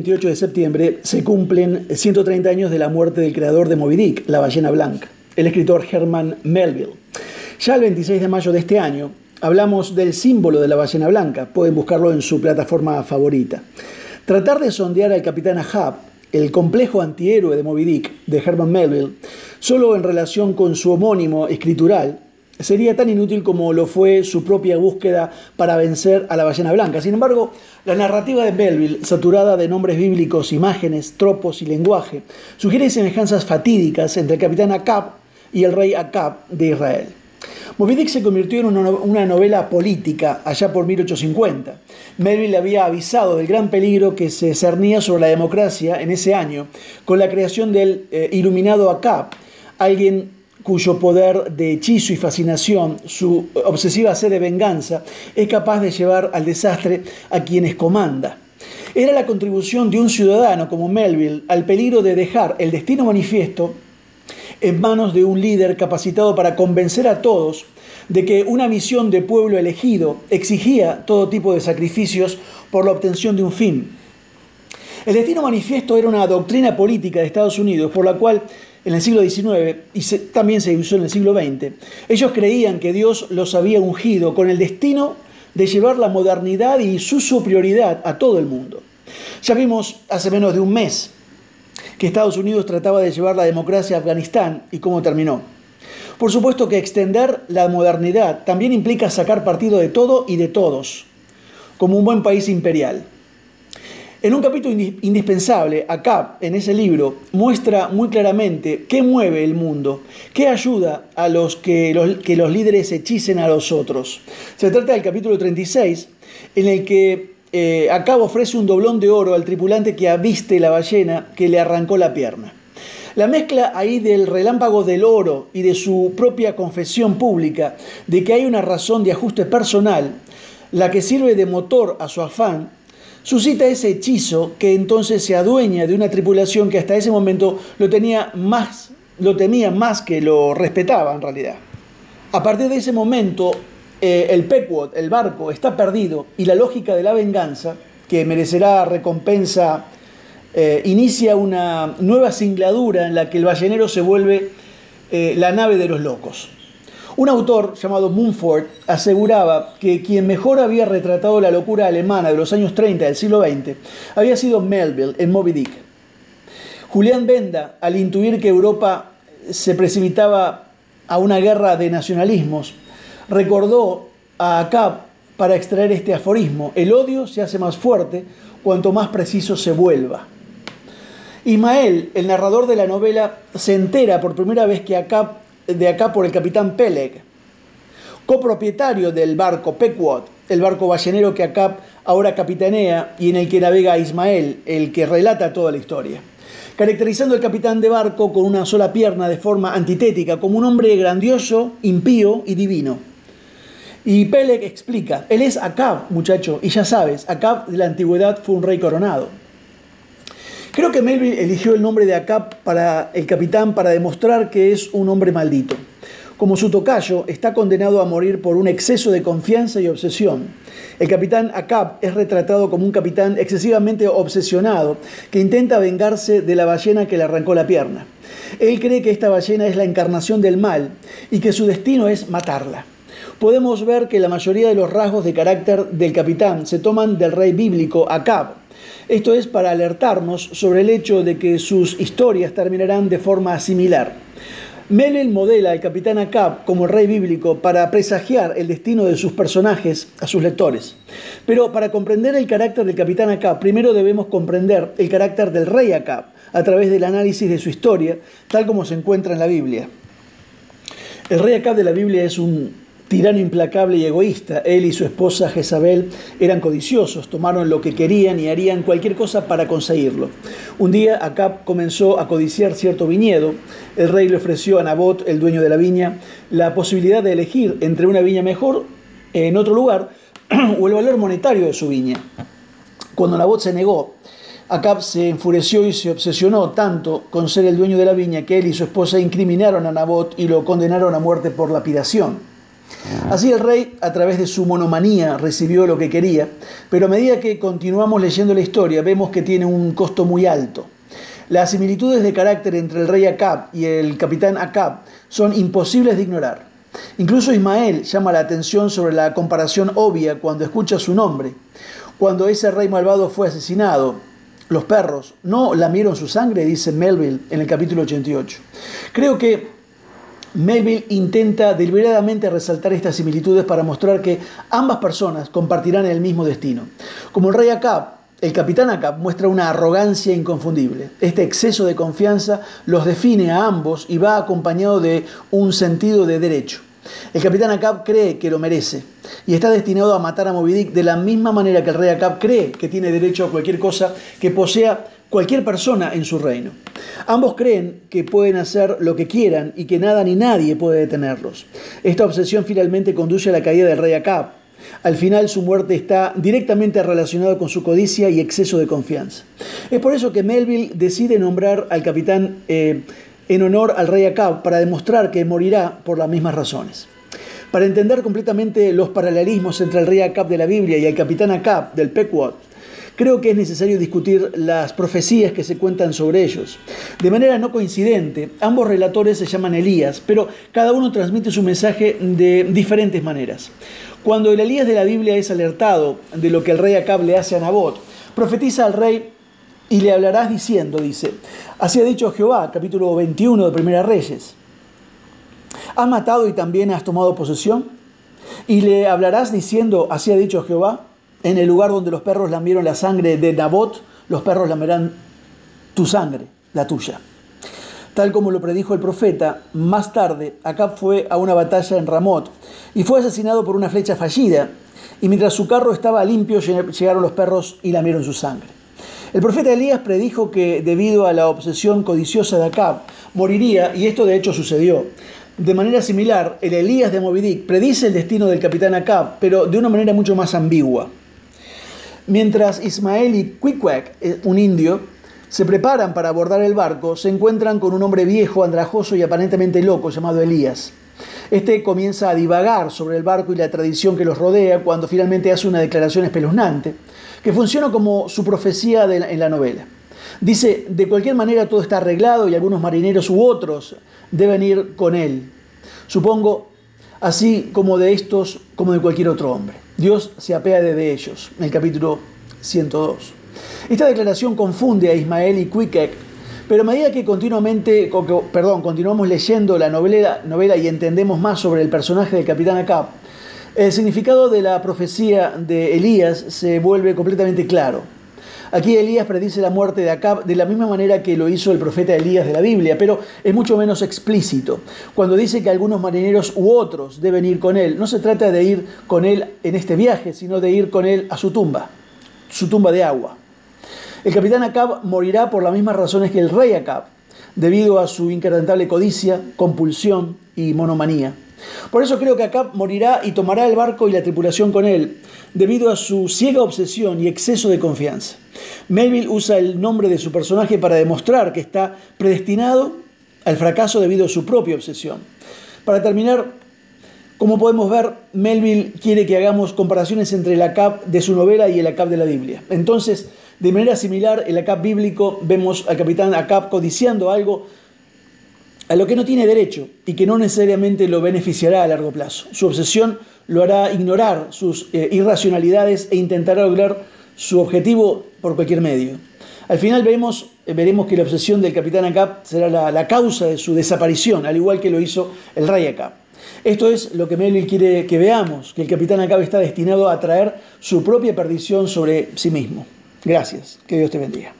28 de septiembre se cumplen 130 años de la muerte del creador de Moby Dick, la ballena blanca, el escritor Herman Melville. Ya el 26 de mayo de este año hablamos del símbolo de la ballena blanca, pueden buscarlo en su plataforma favorita. Tratar de sondear al capitán Ahab, el complejo antihéroe de Moby Dick de Herman Melville, solo en relación con su homónimo escritural, sería tan inútil como lo fue su propia búsqueda para vencer a la ballena blanca. Sin embargo, la narrativa de Melville, saturada de nombres bíblicos, imágenes, tropos y lenguaje, sugiere semejanzas fatídicas entre el capitán Acab y el rey Acab de Israel. Moby Dick se convirtió en una novela política allá por 1850. Melville había avisado del gran peligro que se cernía sobre la democracia en ese año con la creación del eh, iluminado Acab, alguien cuyo poder de hechizo y fascinación, su obsesiva sed de venganza, es capaz de llevar al desastre a quienes comanda. Era la contribución de un ciudadano como Melville al peligro de dejar el destino manifiesto en manos de un líder capacitado para convencer a todos de que una misión de pueblo elegido exigía todo tipo de sacrificios por la obtención de un fin. El destino manifiesto era una doctrina política de Estados Unidos por la cual en el siglo XIX y también se usó en el siglo XX, ellos creían que Dios los había ungido con el destino de llevar la modernidad y su superioridad a todo el mundo. Ya vimos hace menos de un mes que Estados Unidos trataba de llevar la democracia a Afganistán y cómo terminó. Por supuesto que extender la modernidad también implica sacar partido de todo y de todos, como un buen país imperial. En un capítulo indispensable, acá, en ese libro, muestra muy claramente qué mueve el mundo, qué ayuda a los que los, que los líderes hechicen a los otros. Se trata del capítulo 36, en el que eh, ofrece un doblón de oro al tripulante que aviste la ballena que le arrancó la pierna. La mezcla ahí del relámpago del oro y de su propia confesión pública de que hay una razón de ajuste personal, la que sirve de motor a su afán, suscita ese hechizo que entonces se adueña de una tripulación que hasta ese momento lo tenía más, lo temía más que lo respetaba en realidad. A partir de ese momento, eh, el Pequod, el barco, está perdido y la lógica de la venganza, que merecerá recompensa, eh, inicia una nueva singladura en la que el ballenero se vuelve eh, la nave de los locos. Un autor llamado Mumford aseguraba que quien mejor había retratado la locura alemana de los años 30 del siglo XX había sido Melville en Moby Dick. Julián Benda, al intuir que Europa se precipitaba a una guerra de nacionalismos, recordó a Acab para extraer este aforismo, el odio se hace más fuerte cuanto más preciso se vuelva. Ismael, el narrador de la novela, se entera por primera vez que Acab de acá por el capitán Peleg, copropietario del barco Pequod, el barco ballenero que acá ahora capitanea y en el que navega Ismael, el que relata toda la historia. Caracterizando al capitán de barco con una sola pierna de forma antitética, como un hombre grandioso, impío y divino. Y Peleg explica, él es Acab, muchacho, y ya sabes, Acab de la antigüedad fue un rey coronado. Creo que Melville eligió el nombre de Acab para el capitán para demostrar que es un hombre maldito. Como su tocayo, está condenado a morir por un exceso de confianza y obsesión. El capitán Acab es retratado como un capitán excesivamente obsesionado que intenta vengarse de la ballena que le arrancó la pierna. Él cree que esta ballena es la encarnación del mal y que su destino es matarla. Podemos ver que la mayoría de los rasgos de carácter del capitán se toman del rey bíblico Acab, esto es para alertarnos sobre el hecho de que sus historias terminarán de forma similar. Melel modela al capitán Acab como rey bíblico para presagiar el destino de sus personajes a sus lectores. Pero para comprender el carácter del capitán Acab, primero debemos comprender el carácter del rey Acab a través del análisis de su historia, tal como se encuentra en la Biblia. El rey Acab de la Biblia es un tirano implacable y egoísta. Él y su esposa Jezabel eran codiciosos, tomaron lo que querían y harían cualquier cosa para conseguirlo. Un día Acab comenzó a codiciar cierto viñedo. El rey le ofreció a Nabot, el dueño de la viña, la posibilidad de elegir entre una viña mejor en otro lugar o el valor monetario de su viña. Cuando Nabot se negó, Acab se enfureció y se obsesionó tanto con ser el dueño de la viña que él y su esposa incriminaron a Nabot y lo condenaron a muerte por lapidación. Así el rey, a través de su monomanía, recibió lo que quería, pero a medida que continuamos leyendo la historia, vemos que tiene un costo muy alto. Las similitudes de carácter entre el rey Acab y el capitán Acab son imposibles de ignorar. Incluso Ismael llama la atención sobre la comparación obvia cuando escucha su nombre. Cuando ese rey malvado fue asesinado, los perros no lamieron su sangre, dice Melville en el capítulo 88. Creo que Melville intenta deliberadamente resaltar estas similitudes para mostrar que ambas personas compartirán el mismo destino. Como el rey Acab, el capitán Acab muestra una arrogancia inconfundible. Este exceso de confianza los define a ambos y va acompañado de un sentido de derecho. El capitán Acab cree que lo merece y está destinado a matar a Moby Dick de la misma manera que el rey Acab cree que tiene derecho a cualquier cosa que posea cualquier persona en su reino. Ambos creen que pueden hacer lo que quieran y que nada ni nadie puede detenerlos. Esta obsesión finalmente conduce a la caída del rey Acab. Al final su muerte está directamente relacionada con su codicia y exceso de confianza. Es por eso que Melville decide nombrar al capitán eh, en honor al rey Acab para demostrar que morirá por las mismas razones. Para entender completamente los paralelismos entre el rey Acab de la Biblia y el capitán Acab del Pequot, creo que es necesario discutir las profecías que se cuentan sobre ellos. De manera no coincidente, ambos relatores se llaman Elías, pero cada uno transmite su mensaje de diferentes maneras. Cuando el Elías de la Biblia es alertado de lo que el rey Acab le hace a Nabot, profetiza al rey y le hablarás diciendo, dice, así ha dicho Jehová, capítulo 21 de Primera Reyes, ¿has matado y también has tomado posesión? Y le hablarás diciendo, así ha dicho Jehová, en el lugar donde los perros lamieron la sangre de Nabot, los perros lamerán tu sangre, la tuya. Tal como lo predijo el profeta, más tarde Acab fue a una batalla en Ramot y fue asesinado por una flecha fallida, y mientras su carro estaba limpio llegaron los perros y lamieron su sangre. El profeta Elías predijo que debido a la obsesión codiciosa de Acab moriría, y esto de hecho sucedió. De manera similar, el Elías de Movidic predice el destino del capitán Acab, pero de una manera mucho más ambigua. Mientras Ismael y Quikwek, eh, un indio, se preparan para abordar el barco, se encuentran con un hombre viejo, andrajoso y aparentemente loco llamado Elías. Este comienza a divagar sobre el barco y la tradición que los rodea cuando finalmente hace una declaración espeluznante, que funciona como su profecía en la novela. Dice, de cualquier manera todo está arreglado y algunos marineros u otros deben ir con él. Supongo, así como de estos, como de cualquier otro hombre. Dios se apea de ellos, en el capítulo 102. Esta declaración confunde a Ismael y Quiquec, pero a medida que continuamente, perdón, continuamos leyendo la novela, y entendemos más sobre el personaje del capitán Acab, el significado de la profecía de Elías se vuelve completamente claro. Aquí Elías predice la muerte de Acab de la misma manera que lo hizo el profeta Elías de la Biblia, pero es mucho menos explícito. Cuando dice que algunos marineros u otros deben ir con él, no se trata de ir con él en este viaje, sino de ir con él a su tumba, su tumba de agua. El capitán Acab morirá por las mismas razones que el rey Acab, debido a su inquebrantable codicia, compulsión y monomanía. Por eso creo que Acab morirá y tomará el barco y la tripulación con él, debido a su ciega obsesión y exceso de confianza. Melville usa el nombre de su personaje para demostrar que está predestinado al fracaso debido a su propia obsesión. Para terminar, como podemos ver, Melville quiere que hagamos comparaciones entre el Acab de su novela y el Acab de la Biblia. Entonces, de manera similar, el Acab bíblico vemos al capitán Acab codiciando algo a lo que no tiene derecho y que no necesariamente lo beneficiará a largo plazo. Su obsesión lo hará ignorar sus eh, irracionalidades e intentará lograr su objetivo por cualquier medio. Al final veremos, eh, veremos que la obsesión del capitán Acap será la, causa de su desaparición, al igual que lo hizo el rey Acap. Esto es lo que Melville quiere que veamos, que el capitán Acap está destinado a traer su propia perdición sobre sí mismo. Gracias, que Dios te bendiga.